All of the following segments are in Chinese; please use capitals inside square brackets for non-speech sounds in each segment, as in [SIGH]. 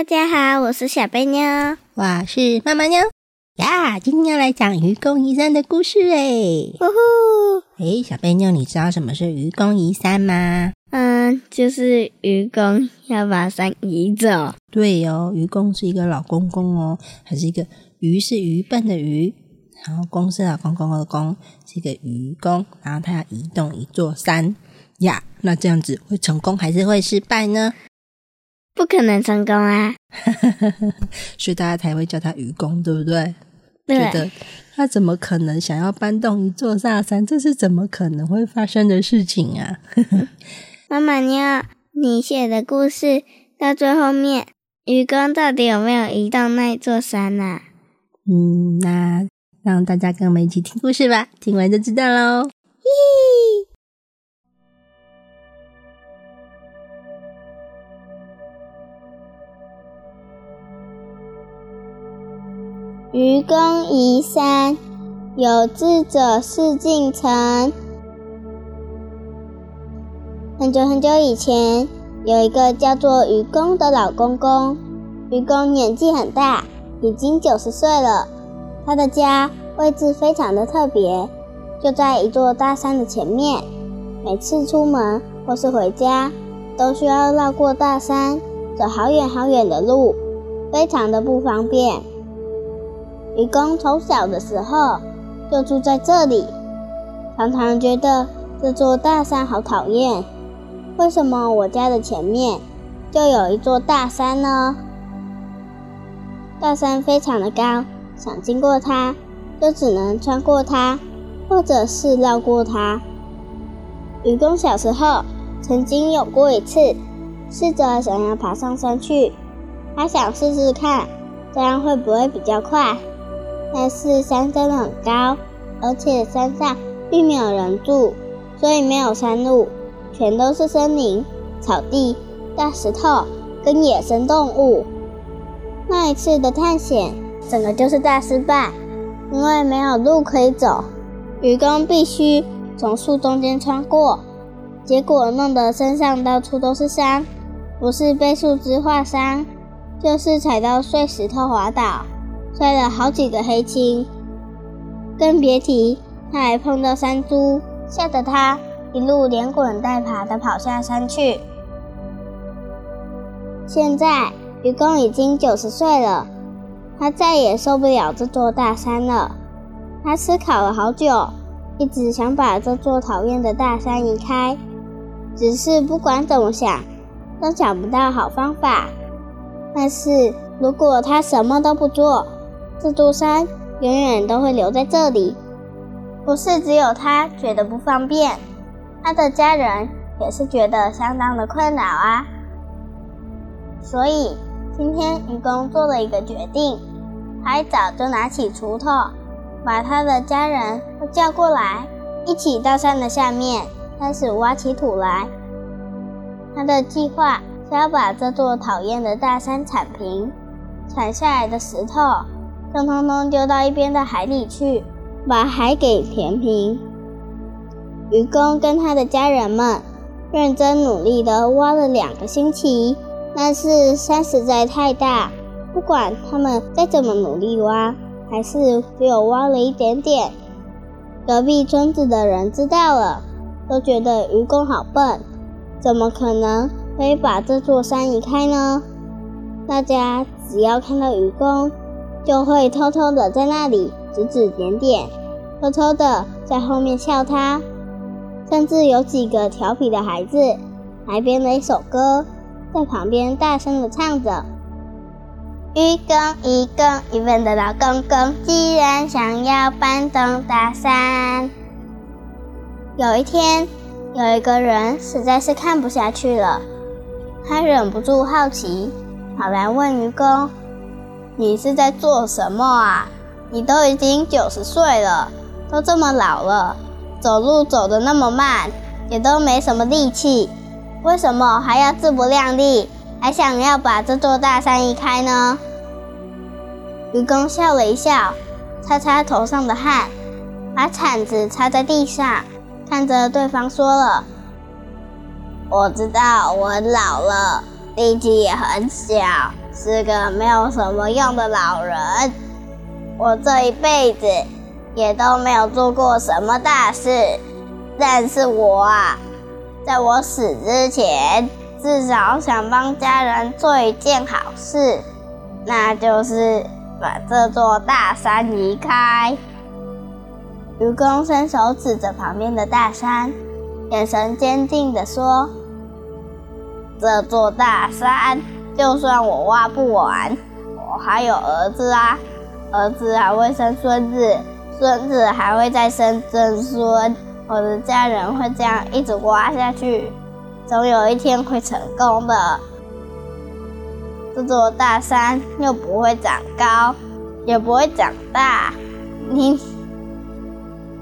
大家好，我是小贝妞，我是妈妈妞呀。今天要来讲愚公移山的故事哎。呼呼，哎，小贝妞，你知道什么是愚公移山吗？嗯，就是愚公要把山移走。对哦，愚公是一个老公公哦，还是一个愚是愚笨的愚，然后公是老公公的公，是一个愚公，然后他要移动一座山呀。那这样子会成功还是会失败呢？不可能成功啊！[LAUGHS] 所以大家才会叫他愚公，对不对？对觉得他怎么可能想要搬动一座大山？这是怎么可能会发生的事情啊？[LAUGHS] 妈妈你要，你写的故事到最后面，愚公到底有没有移动那座山啊？嗯，那让大家跟我们一起听故事吧，听完就知道喽。咦，愚公移山，有志者事竟成。很久很久以前，有一个叫做愚公的老公公。愚公年纪很大，已经九十岁了。他的家位置非常的特别，就在一座大山的前面。每次出门或是回家，都需要绕过大山，走好远好远的路，非常的不方便。愚公从小的时候就住在这里，常常觉得这座大山好讨厌。为什么我家的前面就有一座大山呢？大山非常的高，想经过它，就只能穿过它，或者是绕过它。愚公小时候曾经有过一次，试着想要爬上山去，他想试试看，这样会不会比较快？但是山真的很高，而且山上并没有人住，所以没有山路，全都是森林、草地、大石头跟野生动物。那一次的探险，整个就是大失败，因为没有路可以走，愚公必须从树中间穿过，结果弄得身上到处都是伤，不是被树枝划伤，就是踩到碎石头滑倒。摔了好几个黑青，更别提他还碰到山猪，吓得他一路连滚带爬的跑下山去。现在愚公已经九十岁了，他再也受不了这座大山了。他思考了好久，一直想把这座讨厌的大山移开，只是不管怎么想，都想不到好方法。但是如果他什么都不做，这座山永远都会留在这里，不是只有他觉得不方便，他的家人也是觉得相当的困扰啊。所以今天愚公做了一个决定，他一早就拿起锄头，把他的家人都叫过来，一起到山的下面开始挖起土来。他的计划是要把这座讨厌的大山铲平，铲下来的石头。就通通丢到一边的海里去，把海给填平。愚公跟他的家人们认真努力的挖了两个星期，但是山实在太大，不管他们再怎么努力挖，还是只有挖了一点点。隔壁村子的人知道了，都觉得愚公好笨，怎么可能可以把这座山移开呢？大家只要看到愚公。就会偷偷的在那里指指点点，偷偷的在后面笑他，甚至有几个调皮的孩子还编了一首歌，在旁边大声的唱着：“愚公，愚公，愚笨的老公公，既然想要搬动大山。”有一天，有一个人实在是看不下去了，他忍不住好奇，跑来问愚公：“你是在做什么啊？你都已经九十岁了，都这么老了，走路走得那么慢，也都没什么力气，为什么还要自不量力，还想要把这座大山移开呢？”愚公笑了一笑，擦擦头上的汗，把铲子插在地上，看着对方说了。我知道我很老了，力气也很小，是个没有什么用的老人。我这一辈子也都没有做过什么大事，但是我啊，在我死之前，至少想帮家人做一件好事，那就是把这座大山移开。愚公伸手指着旁边的大山，眼神坚定地说。这座大山，就算我挖不完，我还有儿子啊，儿子还会生孙子，孙子还会再生曾孙，我的家人会这样一直挖下去，总有一天会成功的。这座大山又不会长高，也不会长大，你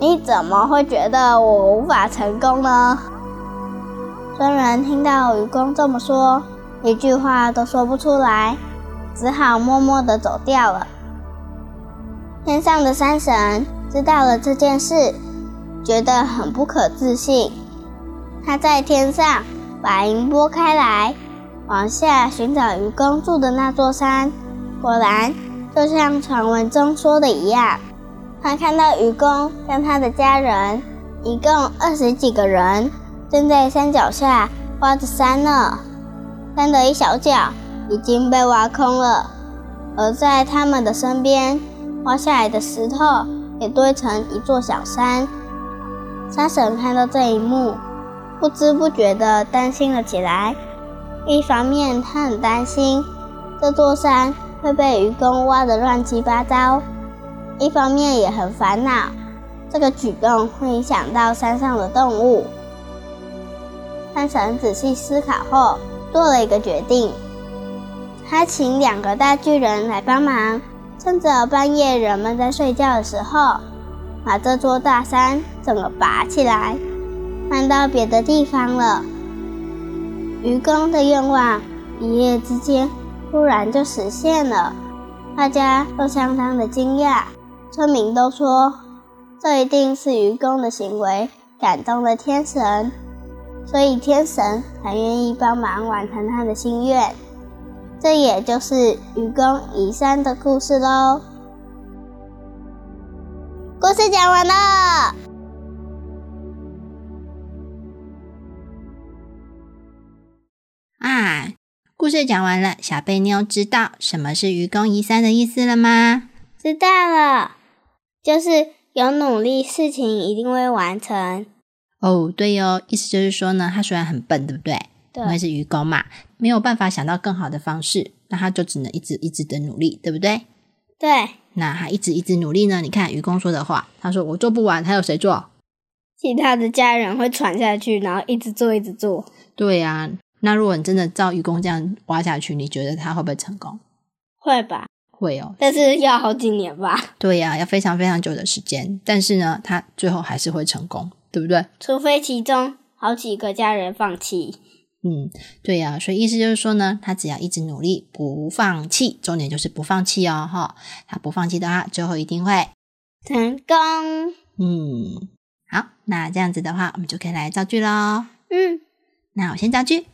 你怎么会觉得我无法成功呢？僧人听到愚公这么说，一句话都说不出来，只好默默地走掉了。天上的山神知道了这件事，觉得很不可置信。他在天上把云拨开来，往下寻找愚公住的那座山。果然，就像传闻中说的一样，他看到愚公跟他的家人，一共二十几个人。正在山脚下挖着山呢，山的一小角已经被挖空了，而在他们的身边，挖下来的石头也堆成一座小山。山神看到这一幕，不知不觉地担心了起来。一方面，他很担心这座山会被愚公挖得乱七八糟；一方面也很烦恼，这个举动会影响到山上的动物。山神仔细思考后，做了一个决定。他请两个大巨人来帮忙，趁着半夜人们在睡觉的时候，把这座大山整个拔起来，搬到别的地方了。愚公的愿望一夜之间突然就实现了，大家都相当的惊讶。村民都说，这一定是愚公的行为感动了天神。所以天神才愿意帮忙完成他的心愿，这也就是愚公移山的故事喽。故事讲完了。啊，故事讲完了，小贝妞知道什么是愚公移山的意思了吗？知道了，就是有努力，事情一定会完成。哦，对哦，意思就是说呢，他虽然很笨，对不对？对，因为是愚公嘛，没有办法想到更好的方式，那他就只能一直一直的努力，对不对？对。那他一直一直努力呢？你看愚公说的话，他说：“我做不完，还有谁做？”其他的家人会传下去，然后一直做，一直做。对呀，那如果你真的照愚公这样挖下去，你觉得他会不会成功？会吧，会哦，但是要好几年吧。对呀，要非常非常久的时间，但是呢，他最后还是会成功。对不对？除非其中好几个家人放弃。嗯，对呀，所以意思就是说呢，他只要一直努力，不放弃，重点就是不放弃哦，哈，他不放弃的话，最后一定会成功。嗯，好，那这样子的话，我们就可以来造句喽。嗯，那我先造句：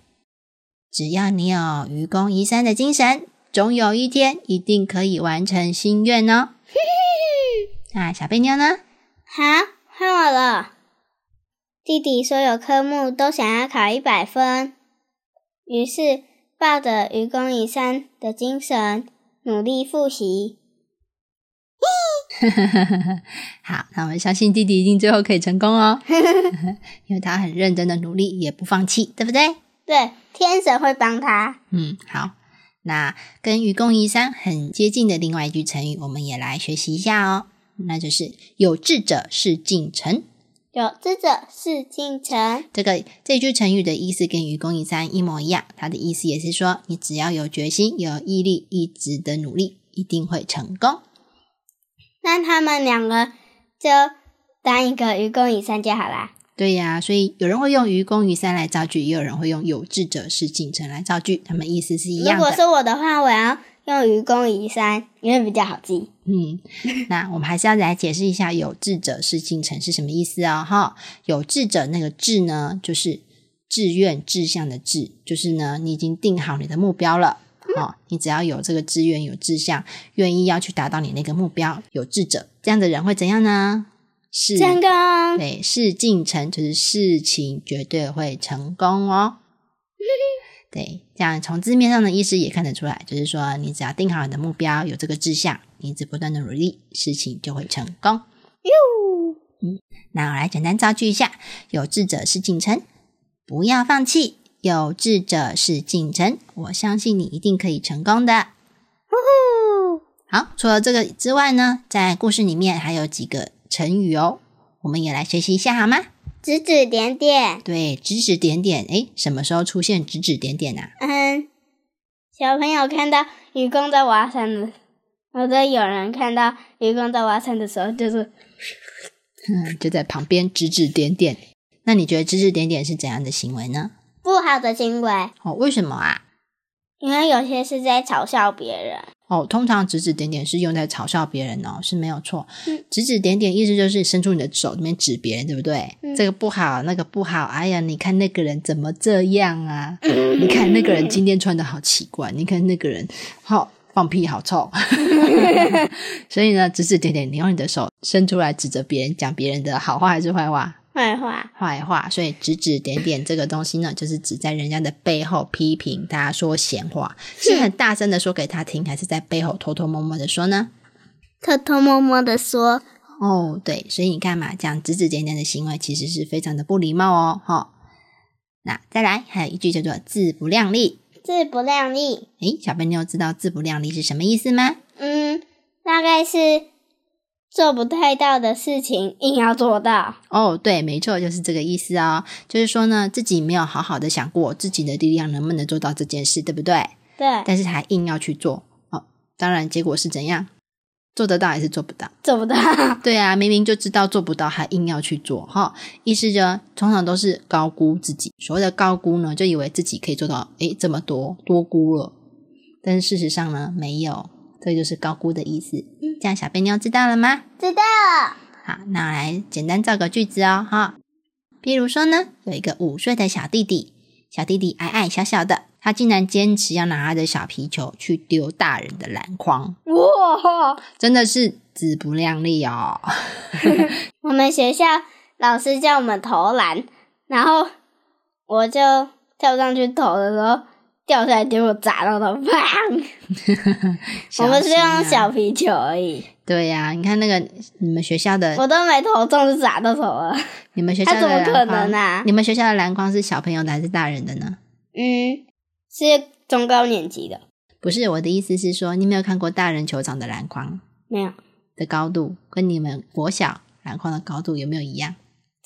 只要你有愚公移山的精神，总有一天一定可以完成心愿哦。[LAUGHS] 那小贝妞呢？好，换我了。弟弟所有科目都想要考一百分，于是抱着愚公移山的精神，努力复习。[LAUGHS] 好，那我们相信弟弟一定最后可以成功哦，[LAUGHS] 因为他很认真的努力，也不放弃，对不对？对，天神会帮他。嗯，好，那跟愚公移山很接近的另外一句成语，我们也来学习一下哦，那就是有志者事竟成。有志者事竟成。这个这句成语的意思跟愚公移山一模一样，它的意思也是说，你只要有决心、有毅力，一直的努力，一定会成功。那他们两个就当一个愚公移山就好啦。对呀，所以有人会用愚公移山来造句，也有人会用有志者事竟成来造句，他们意思是一样的。如果是我的话，我要用愚公移山，因为比较好记。嗯，[LAUGHS] 那我们还是要来解释一下“有志者事竟成”是什么意思哦。哈，有志者那个志呢，就是志愿、志向的志，就是呢，你已经定好你的目标了。哦，你只要有这个志愿、有志向，愿意要去达到你那个目标，有志者这样的人会怎样呢？是成功。对，事竟成就是事情绝对会成功哦。对，这样从字面上的意思也看得出来，就是说你只要定好你的目标，有这个志向，你一直不断的努力，事情就会成功。哟，那我来简单造句一下：有志者事竟成，不要放弃；有志者事竟成，我相信你一定可以成功的。呼呼，好，除了这个之外呢，在故事里面还有几个成语哦，我们也来学习一下好吗？指指点点。对，指指点点，诶，什么时候出现指指点点啊？嗯，小朋友看到愚公在挖山的，或者有人看到愚公在挖山的时候，就是 [LAUGHS] 嗯，就在旁边指指点点。那你觉得指指点点是怎样的行为呢？不好的行为，哦，为什么啊？因为有些是在嘲笑别人。哦，通常指指点点是用在嘲笑别人哦，是没有错嗯。指指点点意思就是伸出你的手，那边指别人，对不对？嗯这个不好，那个不好。哎呀，你看那个人怎么这样啊？你看那个人今天穿的好奇怪，你看那个人好放屁好臭。[LAUGHS] 所以呢，指指点点，你用你的手伸出来指着别人，讲别人的好话还是坏话？坏话，坏话，所以指指点点这个东西呢，就是指在人家的背后批评他说闲话，是很大声的说给他听，还是在背后偷偷摸摸的说呢？偷偷摸摸的说，哦，对，所以你看嘛，这样指指点点的行为其实是非常的不礼貌哦，哈、那再来，还有一句叫做“自不量力自不量力。”。诶，小朋友知道“自不量力”是什么意思吗？嗯，大概是做不太到的事情，硬要做到。哦，对，没错，就是这个意思哦。就是说呢，自己没有好好的想过自己的力量能不能做到这件事，对不对？对，但是还硬要去做，哦，当然结果是怎样？做得到还是做不到？做不到。[LAUGHS] 对啊，明明就知道做不到，还硬要去做，哈，意思就通常都是高估自己。所谓的高估呢，就以为自己可以做到，诶，这么多，多估了。但是事实上呢，没有，这就是高估的意思。这样小贝妞知道了吗？知道了。好，那我来简单造个句子哦，哈。比如说呢，有一个五岁的小弟弟，小弟弟矮矮小小的，他竟然坚持要拿他的小皮球去丢大人的篮筐，哇！真的是自不量力哦。[LAUGHS] [LAUGHS] 我们学校老师叫我们投篮，然后我就跳上去投的时候掉下来，结果砸到头，砰！[LAUGHS] 我们是用小皮球而已，对呀、你看那个你们学校的，我都没投中就砸到头了。你们学校的他怎么可能啊你们学校的篮筐是小朋友的还是大人的呢？嗯，是中高年级的，不是，我的意思是说，你没有看过大人球场的篮筐没有的高度，跟你们国小篮筐的高度有没有一样？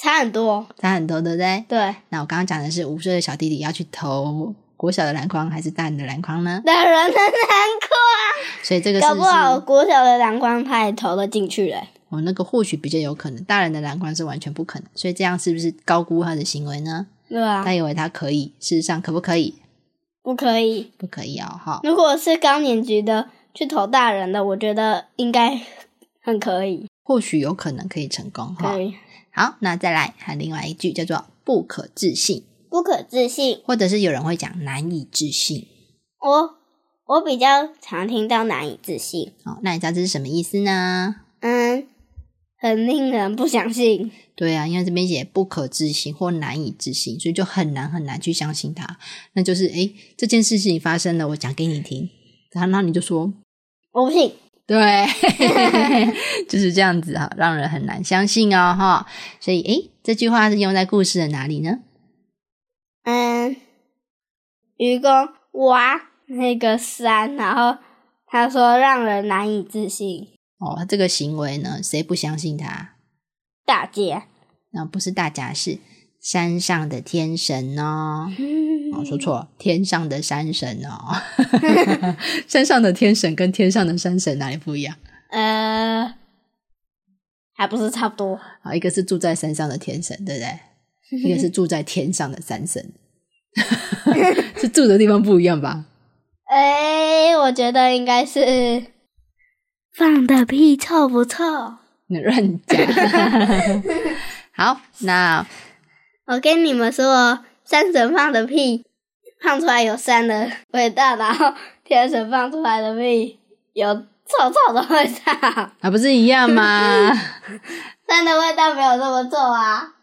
差很多。差很多，对不对？对，那我刚刚讲的是五岁的小弟弟要去投国小的篮筐还是大人的篮筐呢？大人的篮筐所以这个搞不好国小的篮筐他也投了进去嘞。我、哦、那个或许比较有可能，大人的篮筐是完全不可能。所以这样是不是高估他的行为呢？对啊他，以为他可以，事实上可不可以？不可以。不可以哦，哈。如果是高年级的去投大人的，我觉得应该很可以，或许有可能可以成功哈。好，那再来还有另外一句叫做“不可置信不可置信”，，或者是有人会讲“难以置信我我比较常听到难以置信，”。哦，那你知道这是什么意思呢？嗯，很令人不相信。对啊，因为这边写不可置信或难以置信，所以就很难很难去相信它。那就是诶，这件事情发生了，我讲给你听，然后那你就说我不信，对，[LAUGHS] 就是这样子哈，让人很难相信哦哈。所以诶，这句话是用在故事的哪里呢？嗯，愚公挖那个山，然后他说让人难以置信，哦，这个行为呢，谁不相信他？大家那不是大家，是山上的天神哦。[LAUGHS] 哦，说错了，天上的山神哦。[LAUGHS] 山上的天神跟天上的山神哪里不一样？呃，还不是差不多。啊，一个是住在山上的天神，对不对？一个是住在天上的山神，[LAUGHS] 是住的地方不一样吧？哎，我觉得应该是放的屁臭不臭？你乱讲。[LAUGHS] 好，那我跟你们说，山神放的屁放出来有山的味道，然后天神放出来的屁有臭臭的味道，还不是一样吗？[LAUGHS] 山的味道没有这么臭啊。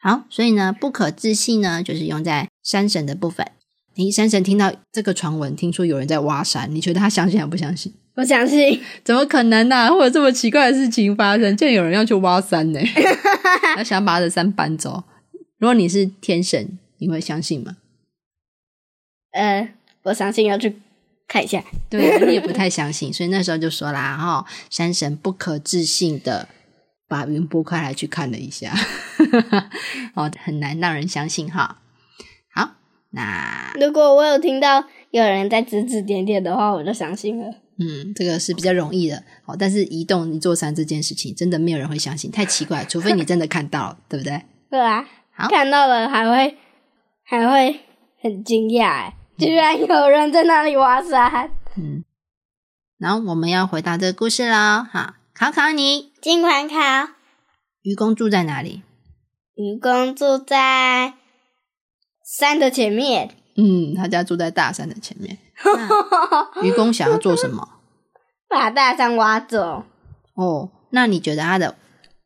好，所以呢，不可置信呢，就是用在山神的部分。你山神听到这个传闻，听说有人在挖山，你觉得他相信还不相信？不相信，怎么可能呢？会有这么奇怪的事情发生？竟然有人要去挖山呢？[LAUGHS] 他想把他的山搬走。如果你是天神，你会相信吗？呃，我相信要去看一下。对，你也不太相信，所以那时候就说啦，哈，山神不可置信的把云拨开来去看了一下，[LAUGHS] 哦，很难让人相信哈。好，那如果我有听到有人在指指点点的话，我就相信了。嗯，这个是比较容易的，好，但是移动一座山这件事情，真的没有人会相信，太奇怪，除非你真的看到了，对不对？[LAUGHS] 对啊，好看到了还会还会很惊讶，哎，居然有人在那里挖山。嗯，然后我们要回答这个故事了，哈，考考你，尽管考，愚公住在哪里？愚公住在山的前面，嗯，他家住在大山的前面。[LAUGHS] 愚公想要做什么？把大山挖走，哦，那你觉得他的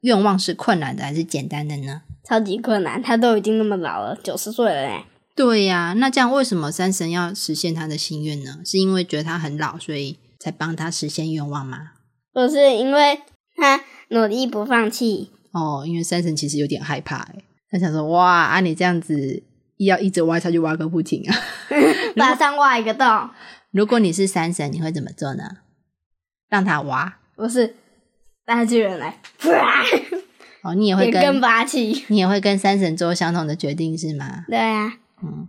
愿望是困难的还是简单的呢？超级困难。他都已经那么老了，九十岁了嘞。对呀、那这样为什么山神要实现他的心愿呢？是因为觉得他很老，所以才帮他实现愿望吗？不是因为他努力不放弃，哦，因为山神其实有点害怕，诶他想说，哇，啊你这样子要一直挖下去，挖个不停啊！[LAUGHS] 马上挖一个洞，如果你是山神，你会怎么做呢？让他挖不是带巨人来，啪，[LAUGHS] 哦，你也会跟霸气。你也会跟山神做相同的决定是吗？对啊，嗯，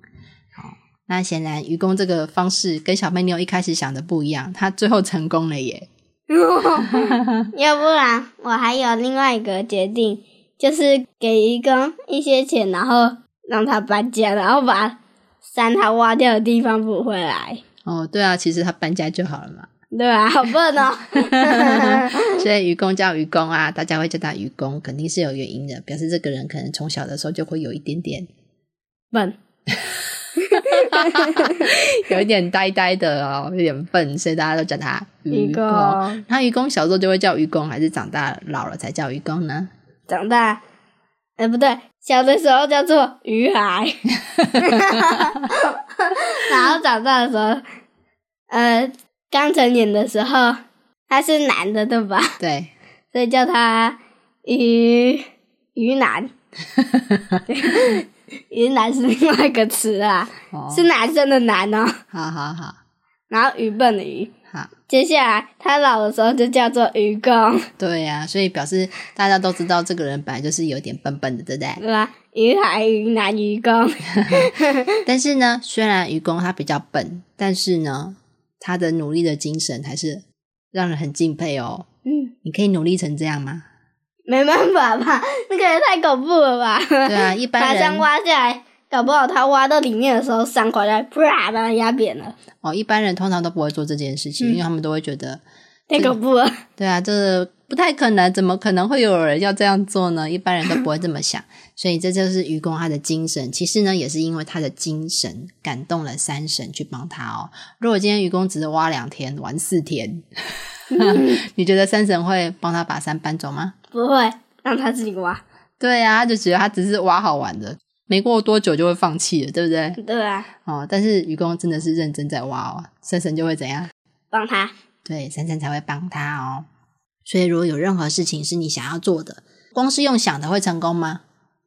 好，那显然愚公这个方式跟小笨妞一开始想的不一样，他最后成功了耶。[LAUGHS] 要不然我还有另外一个决定，就是给愚公一些钱，然后让他搬家，然后把山他挖掉的地方补回来。哦，对啊，其实他搬家就好了嘛。[LAUGHS] 对啊，好笨哦！[LAUGHS] 所以愚公叫愚公啊，大家会叫他愚公，肯定是有原因的，表示这个人可能从小的时候就会有一点点，笨，[LAUGHS] 有一点呆呆的哦，有点笨，所以大家都叫他愚。公那愚公小时候就会叫愚公，还是长大老了才叫愚公呢？长大，哎、不对，小的时候叫做鱼孩，[LAUGHS] 然后长大的时候，呃，刚成年的时候，他是男的，对吧？对，所以叫他鱼鱼男。[LAUGHS] 鱼男是另外一个词啊，哦，是男生的男哦。好好好然后愚笨的愚，好，接下来他老的时候就叫做愚公，对呀、所以表示大家都知道这个人本来就是有点笨笨的，对不对？对啊？鱼海、鱼男、愚公，[LAUGHS] 但是呢，虽然愚公他比较笨，但是呢，他的努力的精神还是让人很敬佩哦。嗯，你可以努力成这样吗？没办法吧？那个也太恐怖了吧？对啊，一般把般山人 [LAUGHS] 挖下来，搞不好他挖到里面的时候，山垮下来，啪，把它压扁了，哦，一般人通常都不会做这件事情，嗯因为他们都会觉得，太恐怖了。[LAUGHS] 对啊，这不太可能，怎么可能会有人要这样做呢？一般人都不会这么想，[LAUGHS] 所以这就是愚公他的精神。其实呢，也是因为他的精神感动了山神去帮他哦。如果今天愚公只是挖两天，玩四天，[LAUGHS] 你觉得山神会帮他把山搬走吗？不会让他自己挖，对啊，他就觉得他只是挖好玩的，没过多久就会放弃了，对不对？对啊，哦，但是愚公真的是认真在挖哦，山神就会怎样？帮他。对，珊珊才会帮他哦。所以，如果有任何事情是你想要做的，光是用想的会成功吗？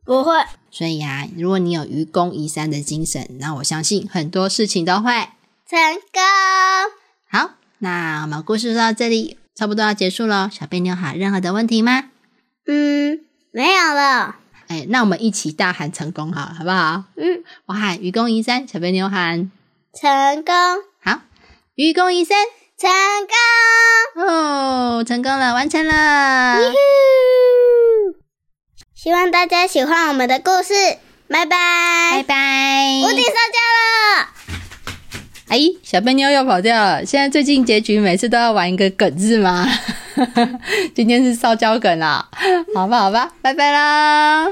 不会，所以啊、如果你有愚公移山的精神，那我相信很多事情都会成功。好。那我们故事就到这里，差不多要结束了。小贝妞还有任何的问题吗？嗯，没有了。哎，那我们一起大喊成功好了，好不好？嗯，我喊愚公移山，小笨妞喊成功，好，愚公移山成功，哦，成功了，完成了。希望大家喜欢我们的故事，拜拜，拜拜。屋顶烧焦了。哎，小笨妞又跑掉了。现在最近结局每次都要玩一个梗字吗？[LAUGHS] 今天是烧焦梗啊，好吧，好吧，拜拜啦。